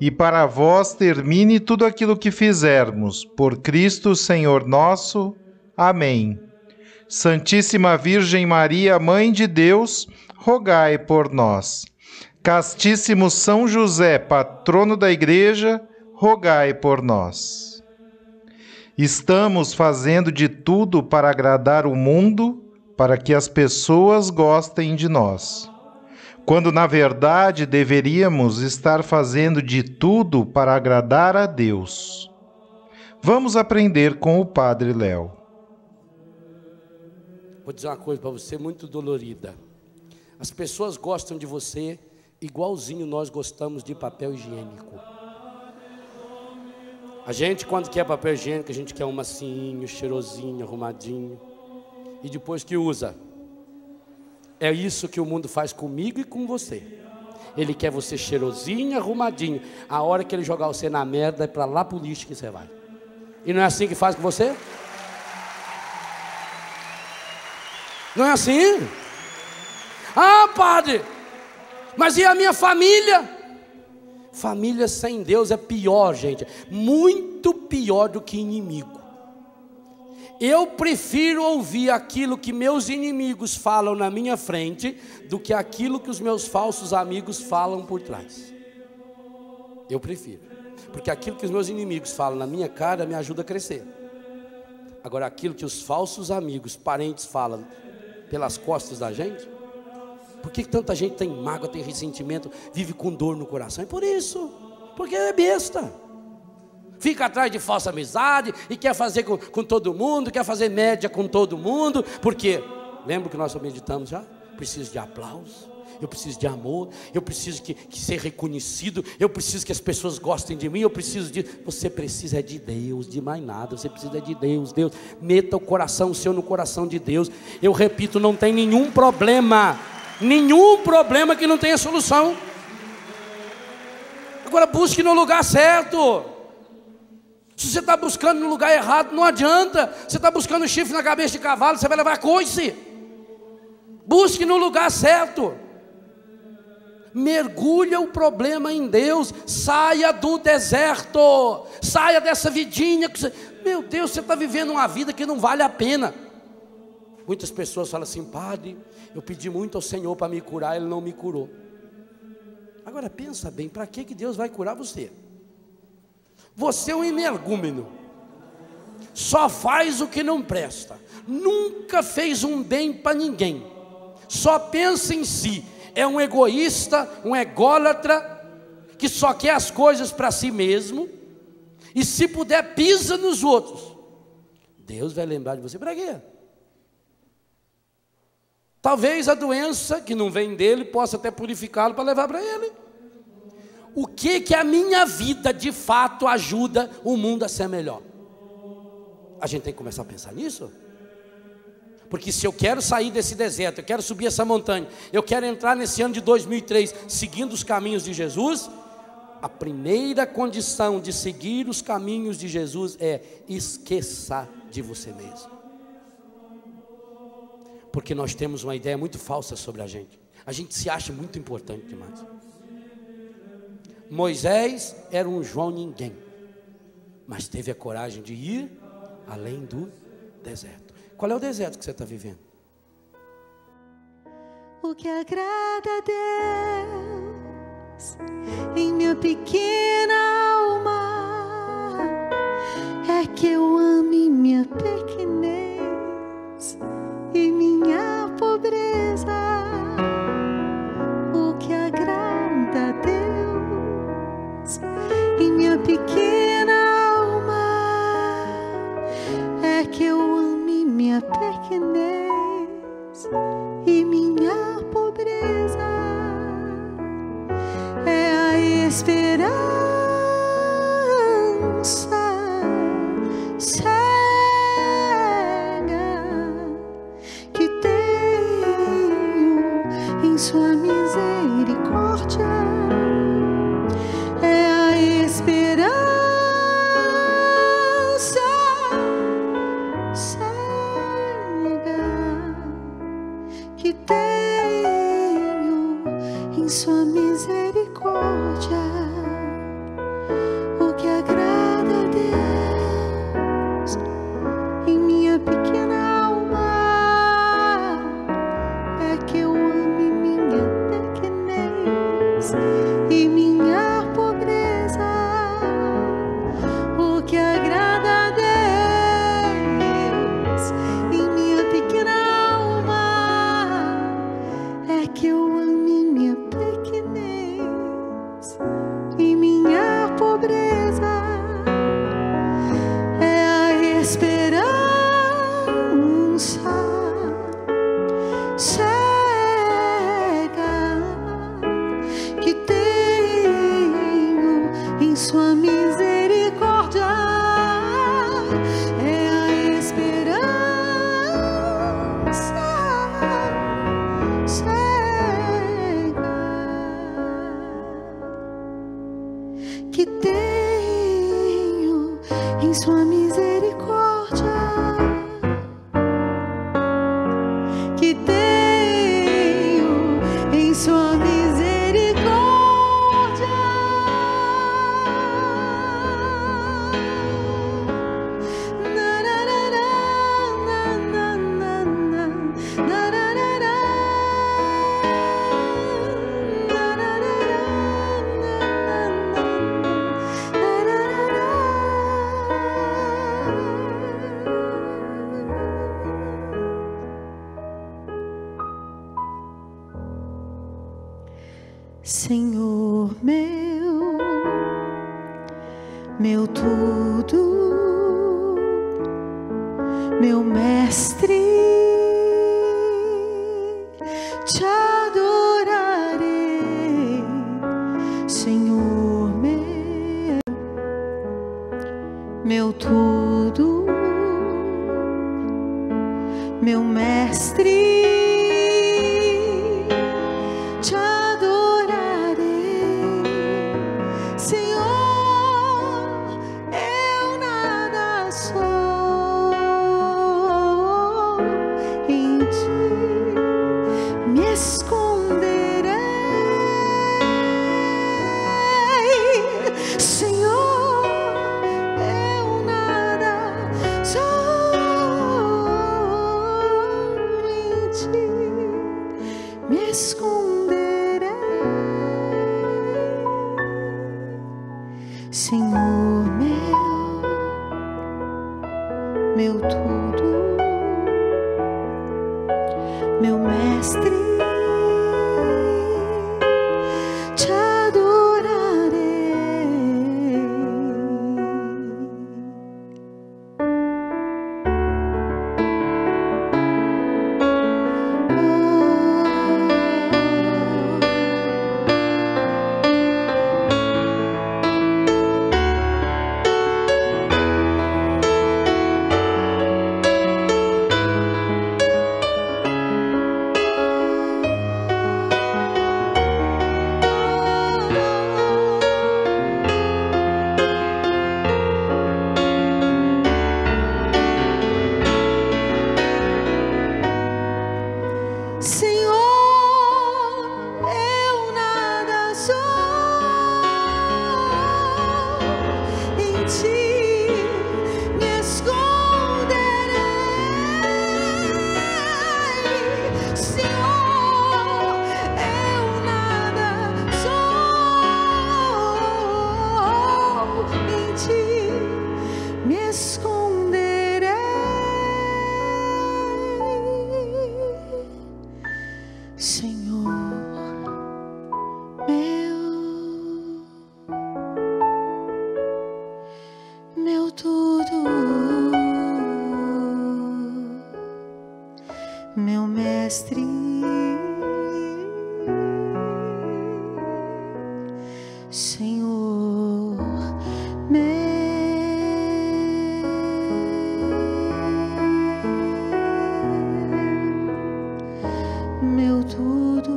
e para vós termine tudo aquilo que fizermos. Por Cristo, Senhor nosso. Amém. Santíssima Virgem Maria, Mãe de Deus, rogai por nós. Castíssimo São José, patrono da Igreja, rogai por nós. Estamos fazendo de tudo para agradar o mundo, para que as pessoas gostem de nós quando na verdade deveríamos estar fazendo de tudo para agradar a Deus. Vamos aprender com o Padre Léo. Vou dizer uma coisa para você muito dolorida. As pessoas gostam de você igualzinho nós gostamos de papel higiênico. A gente, quando quer papel higiênico, a gente quer um massinho, cheirosinho, arrumadinho. E depois que usa, é isso que o mundo faz comigo e com você. Ele quer você cheirosinho, arrumadinho. A hora que ele jogar você na merda, é para lá pro lixo que você vai. E não é assim que faz com você? Não é assim? Ah, padre, mas e a minha família? Família sem Deus é pior, gente. Muito pior do que inimigo. Eu prefiro ouvir aquilo que meus inimigos falam na minha frente do que aquilo que os meus falsos amigos falam por trás. Eu prefiro. Porque aquilo que os meus inimigos falam na minha cara me ajuda a crescer. Agora, aquilo que os falsos amigos, parentes falam pelas costas da gente, por que tanta gente tem mágoa, tem ressentimento, vive com dor no coração? É por isso, porque é besta fica atrás de falsa amizade e quer fazer com, com todo mundo, quer fazer média com todo mundo, porque, lembra que nós meditamos já? Preciso de aplauso, eu preciso de amor, eu preciso que, que ser reconhecido, eu preciso que as pessoas gostem de mim, eu preciso de. Você precisa de Deus, de mais nada, você precisa de Deus, Deus. Meta o coração seu no coração de Deus. Eu repito, não tem nenhum problema, nenhum problema que não tenha solução. Agora busque no lugar certo. Se você está buscando no lugar errado, não adianta. Você está buscando chifre na cabeça de cavalo, você vai levar coice. Busque no lugar certo. Mergulha o problema em Deus. Saia do deserto. Saia dessa vidinha. Que você... Meu Deus, você está vivendo uma vida que não vale a pena. Muitas pessoas falam assim, padre, eu pedi muito ao Senhor para me curar, Ele não me curou. Agora pensa bem, para que, que Deus vai curar você? Você é um energúmeno. Só faz o que não presta. Nunca fez um bem para ninguém. Só pensa em si. É um egoísta, um ególatra, que só quer as coisas para si mesmo. E se puder, pisa nos outros. Deus vai lembrar de você para quê? Talvez a doença que não vem dele possa até purificá-lo para levar para ele o que que a minha vida de fato ajuda o mundo a ser melhor? A gente tem que começar a pensar nisso. Porque se eu quero sair desse deserto, eu quero subir essa montanha, eu quero entrar nesse ano de 2003 seguindo os caminhos de Jesus, a primeira condição de seguir os caminhos de Jesus é esqueça de você mesmo. Porque nós temos uma ideia muito falsa sobre a gente. A gente se acha muito importante demais. Moisés era um João ninguém, mas teve a coragem de ir além do deserto. Qual é o deserto que você está vivendo? O que agrada a Deus em minha pequena alma é que eu ame minha pequenez e minha pobreza. piquer meu mestre, te Senhor meu, meu tudo.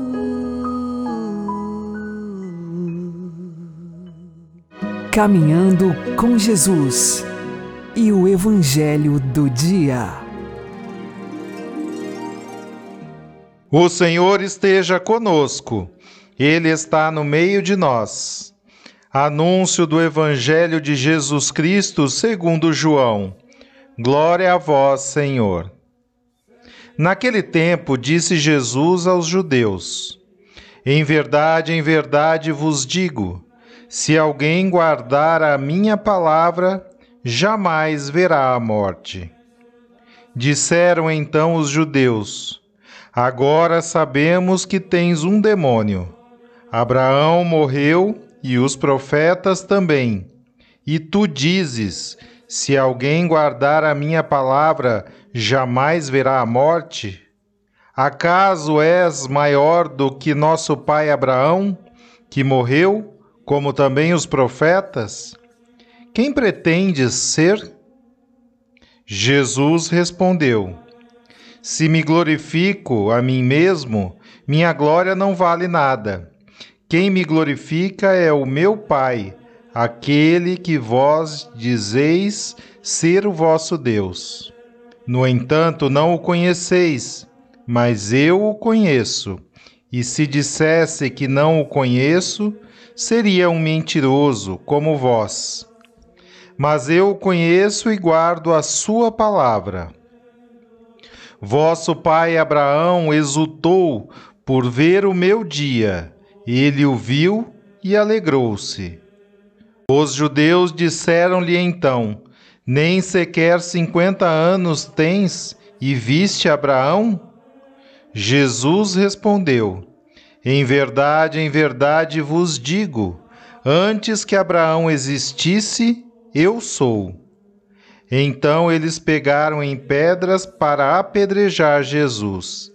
Caminhando com Jesus e o Evangelho do Dia. O Senhor esteja conosco. Ele está no meio de nós. Anúncio do Evangelho de Jesus Cristo segundo João. Glória a vós, Senhor. Naquele tempo disse Jesus aos judeus: Em verdade, em verdade vos digo, se alguém guardar a minha palavra, jamais verá a morte. Disseram então os judeus: Agora sabemos que tens um demônio. Abraão morreu e os profetas também. E tu dizes: Se alguém guardar a minha palavra, jamais verá a morte? Acaso és maior do que nosso pai Abraão, que morreu, como também os profetas? Quem pretendes ser? Jesus respondeu: Se me glorifico a mim mesmo, minha glória não vale nada. Quem me glorifica é o meu Pai, aquele que vós dizeis ser o vosso Deus. No entanto, não o conheceis, mas eu o conheço. E se dissesse que não o conheço, seria um mentiroso como vós. Mas eu o conheço e guardo a sua palavra. Vosso pai Abraão exultou por ver o meu dia. Ele o viu e alegrou-se. Os judeus disseram-lhe então: nem sequer cinquenta anos tens e viste Abraão? Jesus respondeu: Em verdade, em verdade vos digo, antes que Abraão existisse, eu sou. Então eles pegaram em pedras para apedrejar Jesus.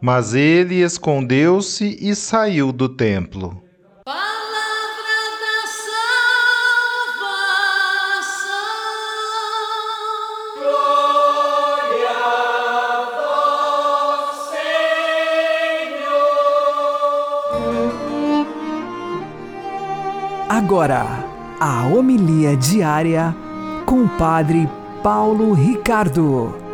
Mas ele escondeu-se e saiu do templo. Agora, a homilia diária com o Padre Paulo Ricardo.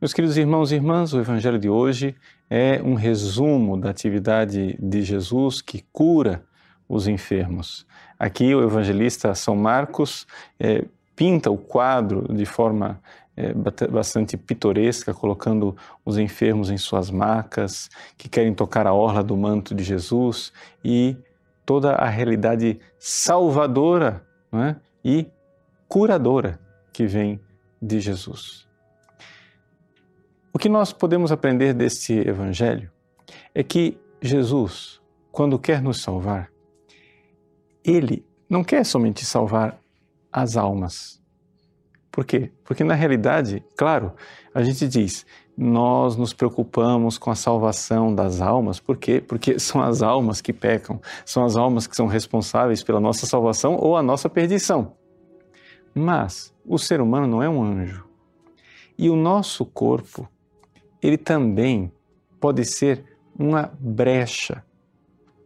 Meus queridos irmãos e irmãs, o Evangelho de hoje é um resumo da atividade de Jesus que cura os enfermos. Aqui o evangelista São Marcos é, pinta o quadro de forma é, bastante pitoresca, colocando os enfermos em suas macas, que querem tocar a orla do manto de Jesus e toda a realidade salvadora é? e curadora que vem de Jesus. O que nós podemos aprender deste Evangelho é que Jesus, quando quer nos salvar, ele não quer somente salvar as almas, por quê? Porque na realidade, claro, a gente diz, nós nos preocupamos com a salvação das almas, por quê? Porque são as almas que pecam, são as almas que são responsáveis pela nossa salvação ou a nossa perdição. Mas o ser humano não é um anjo. E o nosso corpo, ele também pode ser uma brecha,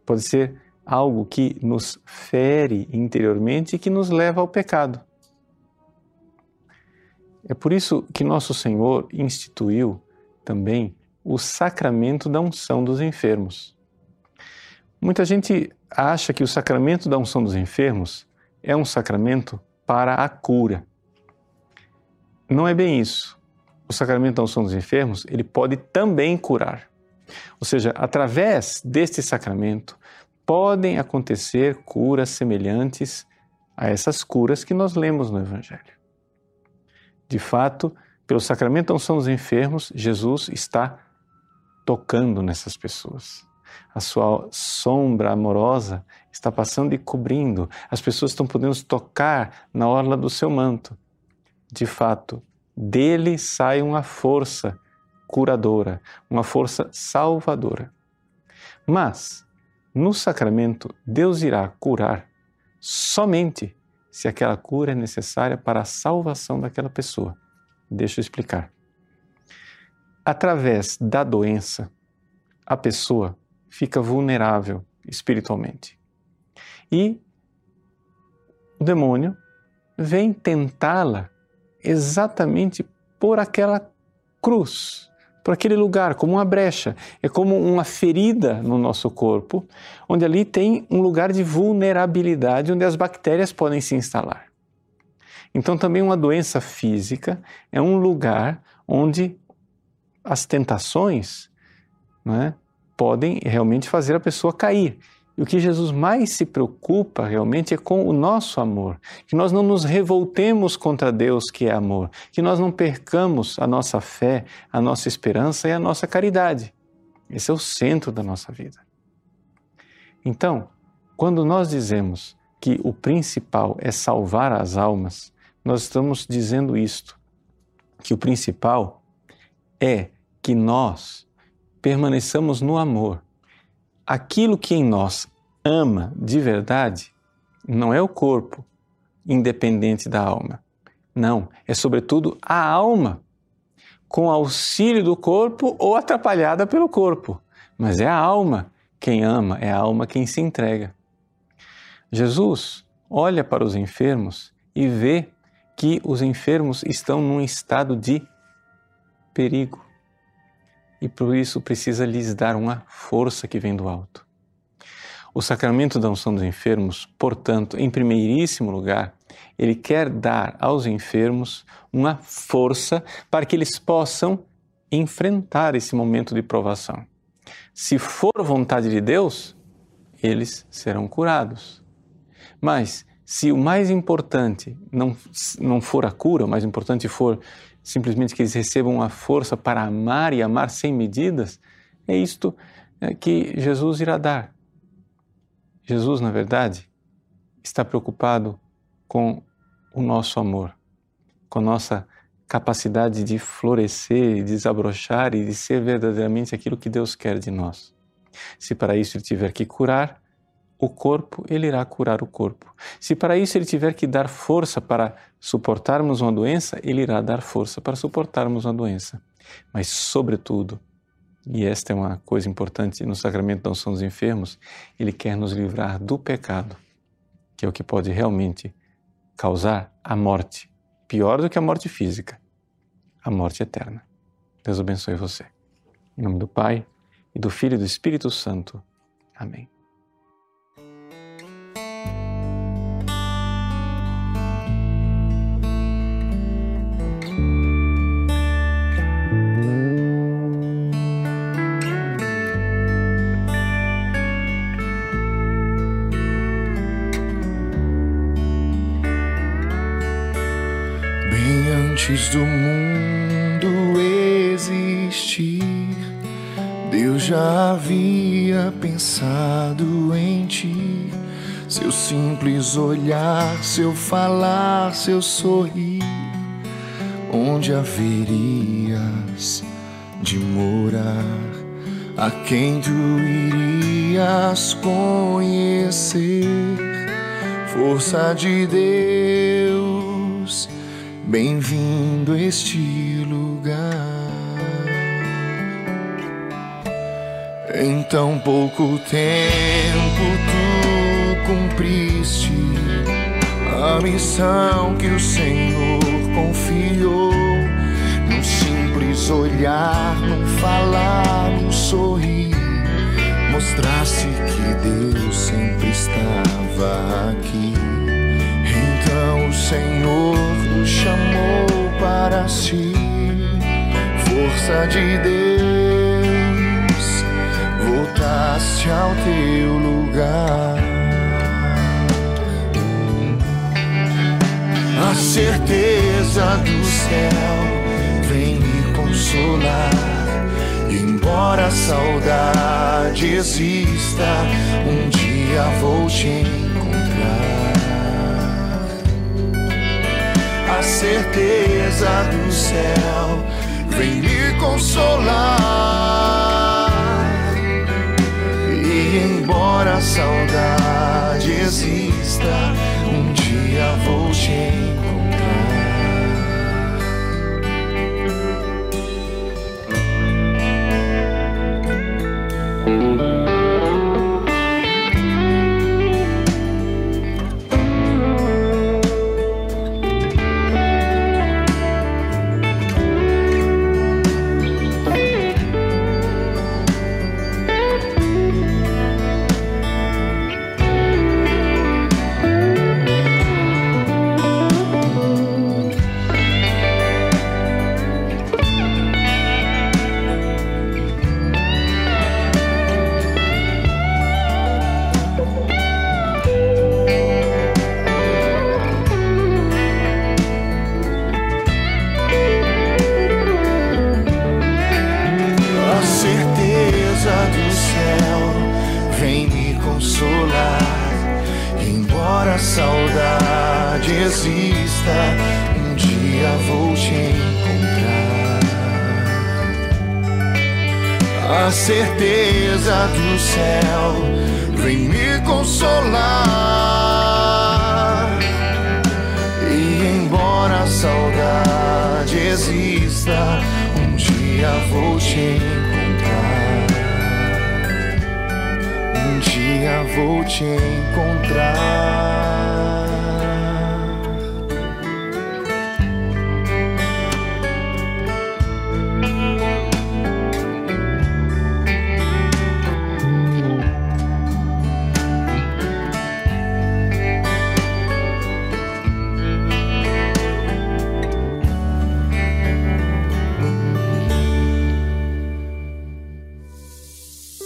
pode ser algo que nos fere interiormente e que nos leva ao pecado. É por isso que nosso Senhor instituiu também o sacramento da unção dos enfermos. Muita gente acha que o sacramento da unção dos enfermos é um sacramento para a cura. Não é bem isso. O sacramento da unção dos enfermos, ele pode também curar. Ou seja, através deste sacramento podem acontecer curas semelhantes a essas curas que nós lemos no evangelho. De fato, pelo sacramento da unção dos enfermos, Jesus está tocando nessas pessoas. A sua sombra amorosa está passando e cobrindo. As pessoas estão podendo tocar na orla do seu manto. De fato, dele sai uma força curadora, uma força salvadora. Mas, no sacramento, Deus irá curar somente se aquela cura é necessária para a salvação daquela pessoa. Deixa eu explicar. Através da doença, a pessoa fica vulnerável espiritualmente. E o demônio vem tentá-la exatamente por aquela cruz, por aquele lugar, como uma brecha. É como uma ferida no nosso corpo, onde ali tem um lugar de vulnerabilidade, onde as bactérias podem se instalar. Então, também uma doença física é um lugar onde as tentações né, podem realmente fazer a pessoa cair. E o que Jesus mais se preocupa realmente é com o nosso amor, que nós não nos revoltemos contra Deus que é amor, que nós não percamos a nossa fé, a nossa esperança e a nossa caridade. Esse é o centro da nossa vida. Então, quando nós dizemos que o principal é salvar as almas, nós estamos dizendo isto, que o principal é que nós permaneçamos no amor aquilo que em nós ama de verdade não é o corpo independente da alma. Não, é sobretudo a alma, com auxílio do corpo ou atrapalhada pelo corpo. Mas é a alma quem ama, é a alma quem se entrega. Jesus olha para os enfermos e vê que os enfermos estão num estado de perigo e por isso precisa lhes dar uma força que vem do alto. O sacramento da unção dos enfermos, portanto, em primeiríssimo lugar, ele quer dar aos enfermos uma força para que eles possam enfrentar esse momento de provação. Se for vontade de Deus, eles serão curados. Mas se o mais importante não, não for a cura, o mais importante for simplesmente que eles recebam a força para amar e amar sem medidas, é isto é, que Jesus irá dar. Jesus, na verdade, está preocupado com o nosso amor, com nossa capacidade de florescer, de desabrochar e de ser verdadeiramente aquilo que Deus quer de nós. Se para isso ele tiver que curar, o corpo, ele irá curar o corpo. Se para isso ele tiver que dar força para suportarmos uma doença, ele irá dar força para suportarmos uma doença. Mas, sobretudo, e esta é uma coisa importante no sacramento da unção dos enfermos, ele quer nos livrar do pecado, que é o que pode realmente causar a morte, pior do que a morte física, a morte eterna. Deus abençoe você. Em nome do Pai, e do Filho e do Espírito Santo. Amém. Antes do mundo existir, Deus já havia pensado em ti. Seu simples olhar, seu falar, seu sorrir, onde haverias de morar, a quem tu irias conhecer, força de Deus Bem-vindo a este lugar. Em tão pouco tempo tu cumpriste a missão que o Senhor confiou. Num simples olhar, num falar, num sorrir, mostraste que Deus sempre estava aqui. Então o Senhor nos chamou para si, força de Deus, voltaste ao teu lugar. A certeza do céu vem me consolar. Embora a saudade exista, um dia vou te encontrar. A certeza do céu vem me consolar. E embora a saudade exista, um dia vou te encontrar.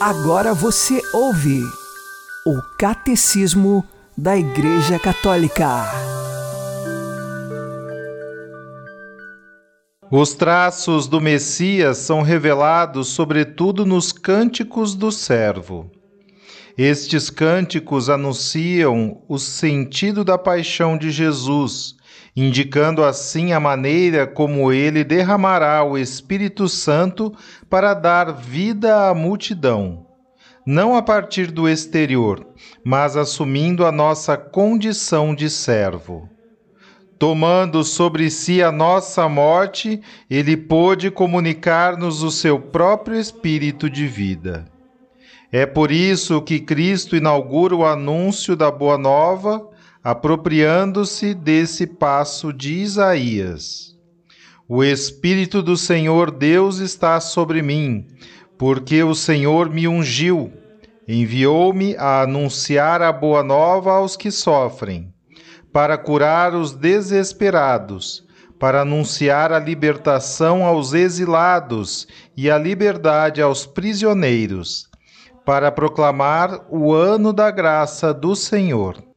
Agora você ouve o Catecismo da Igreja Católica. Os traços do Messias são revelados sobretudo nos cânticos do servo. Estes cânticos anunciam o sentido da paixão de Jesus, indicando assim a maneira como ele derramará o Espírito Santo para dar vida à multidão, não a partir do exterior, mas assumindo a nossa condição de servo. Tomando sobre si a nossa morte, ele pôde comunicar-nos o seu próprio espírito de vida. É por isso que Cristo inaugura o anúncio da Boa Nova, apropriando-se desse passo de Isaías. O Espírito do Senhor Deus está sobre mim, porque o Senhor me ungiu, enviou-me a anunciar a Boa Nova aos que sofrem, para curar os desesperados, para anunciar a libertação aos exilados e a liberdade aos prisioneiros para proclamar o ano da graça do Senhor.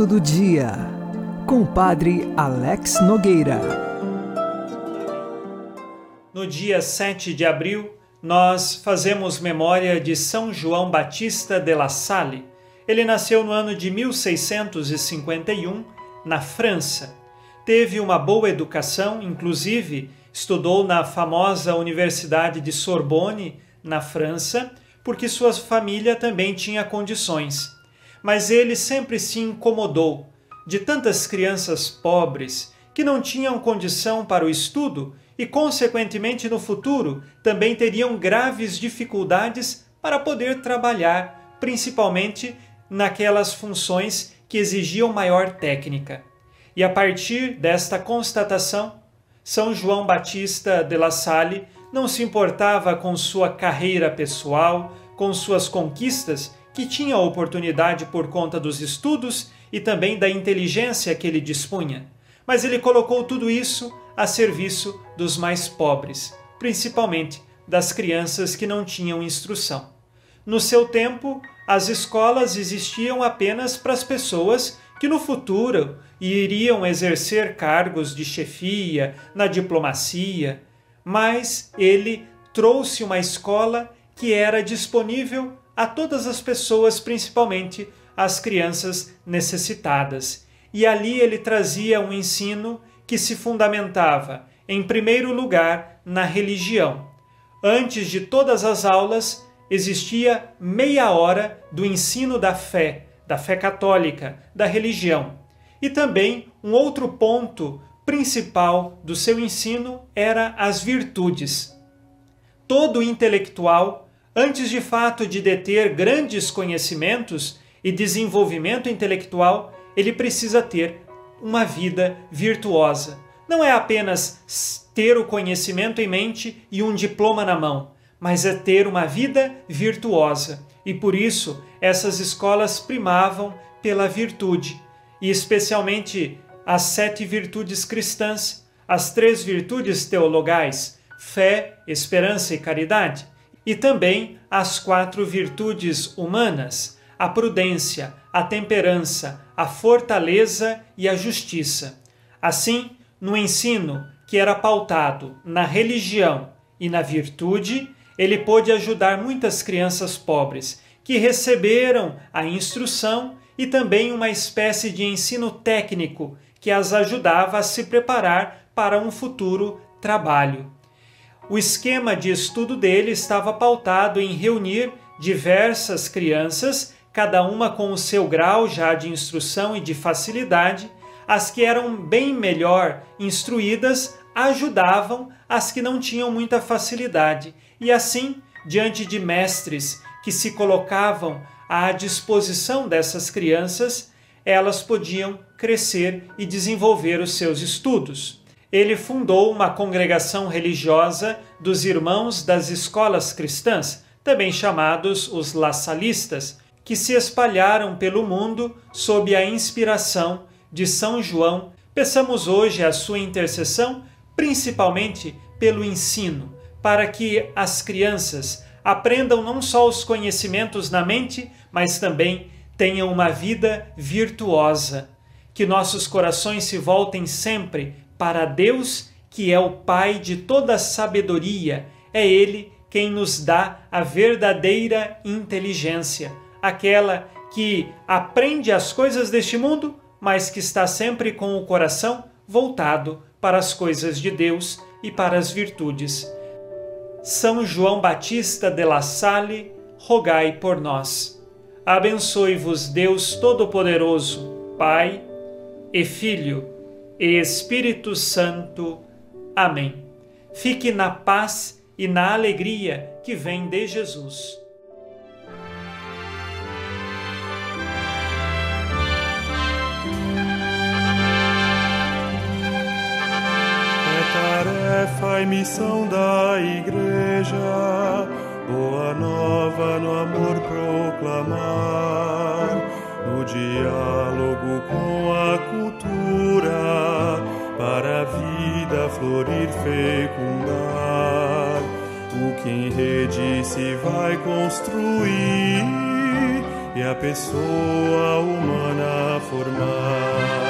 Santo do Dia, com o Padre Alex Nogueira. No dia 7 de abril, nós fazemos memória de São João Batista de La Salle. Ele nasceu no ano de 1651, na França. Teve uma boa educação, inclusive estudou na famosa Universidade de Sorbonne, na França, porque sua família também tinha condições mas ele sempre se incomodou de tantas crianças pobres que não tinham condição para o estudo e, consequentemente, no futuro também teriam graves dificuldades para poder trabalhar, principalmente naquelas funções que exigiam maior técnica. E a partir desta constatação, São João Batista de La Salle não se importava com sua carreira pessoal, com suas conquistas, que tinha oportunidade por conta dos estudos e também da inteligência que ele dispunha. Mas ele colocou tudo isso a serviço dos mais pobres, principalmente das crianças que não tinham instrução. No seu tempo, as escolas existiam apenas para as pessoas que no futuro iriam exercer cargos de chefia, na diplomacia, mas ele trouxe uma escola que era disponível a todas as pessoas, principalmente as crianças necessitadas. E ali ele trazia um ensino que se fundamentava, em primeiro lugar, na religião. Antes de todas as aulas, existia meia hora do ensino da fé, da fé católica, da religião. E também um outro ponto principal do seu ensino era as virtudes. Todo intelectual antes de fato de deter grandes conhecimentos e desenvolvimento intelectual, ele precisa ter uma vida virtuosa. Não é apenas ter o conhecimento em mente e um diploma na mão, mas é ter uma vida virtuosa. E por isso essas escolas primavam pela virtude, e especialmente as sete virtudes cristãs, as três virtudes teologais: fé, esperança e caridade e também as quatro virtudes humanas: a prudência, a temperança, a fortaleza e a justiça. Assim, no ensino que era pautado na religião e na virtude, ele pôde ajudar muitas crianças pobres que receberam a instrução e também uma espécie de ensino técnico que as ajudava a se preparar para um futuro trabalho o esquema de estudo dele estava pautado em reunir diversas crianças, cada uma com o seu grau já de instrução e de facilidade. As que eram bem melhor instruídas ajudavam as que não tinham muita facilidade, e assim, diante de mestres que se colocavam à disposição dessas crianças, elas podiam crescer e desenvolver os seus estudos ele fundou uma congregação religiosa dos Irmãos das Escolas Cristãs, também chamados os Lassalistas, que se espalharam pelo mundo sob a inspiração de São João. Peçamos hoje a sua intercessão, principalmente pelo ensino, para que as crianças aprendam não só os conhecimentos na mente, mas também tenham uma vida virtuosa. Que nossos corações se voltem sempre para Deus, que é o Pai de toda sabedoria, é Ele quem nos dá a verdadeira inteligência, aquela que aprende as coisas deste mundo, mas que está sempre com o coração voltado para as coisas de Deus e para as virtudes. São João Batista de La Salle, rogai por nós. Abençoe-vos Deus Todo-Poderoso, Pai e Filho e Espírito Santo. Amém. Fique na paz e na alegria que vem de Jesus. É tarefa e missão da Igreja, boa nova no amor proclamar, no diálogo com a cultura para a vida florir, fecundar. O que em rede se vai construir e a pessoa humana formar.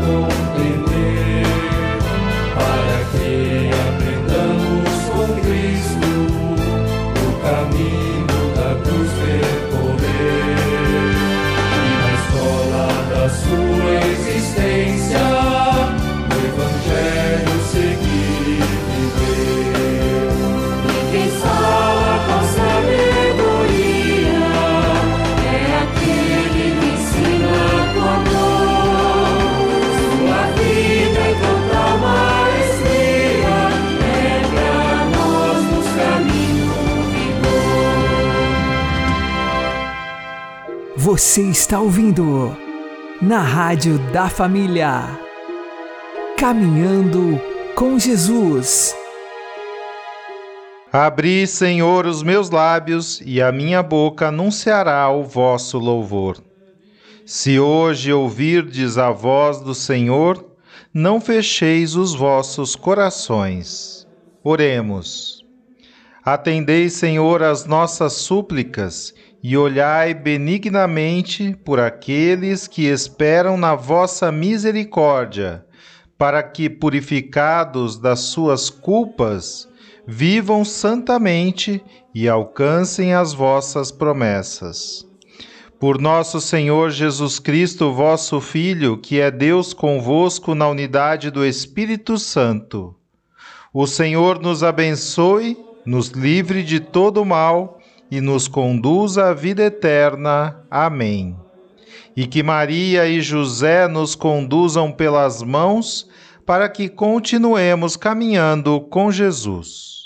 Preciso Você está ouvindo na Rádio da Família. Caminhando com Jesus. Abri, Senhor, os meus lábios, e a minha boca anunciará o vosso louvor. Se hoje ouvirdes a voz do Senhor, não fecheis os vossos corações. Oremos. Atendei, Senhor, as nossas súplicas e olhai benignamente por aqueles que esperam na vossa misericórdia, para que, purificados das suas culpas, vivam santamente e alcancem as vossas promessas. Por nosso Senhor Jesus Cristo, vosso Filho, que é Deus convosco na unidade do Espírito Santo. O Senhor nos abençoe, nos livre de todo mal e nos conduza à vida eterna. Amém. E que Maria e José nos conduzam pelas mãos para que continuemos caminhando com Jesus.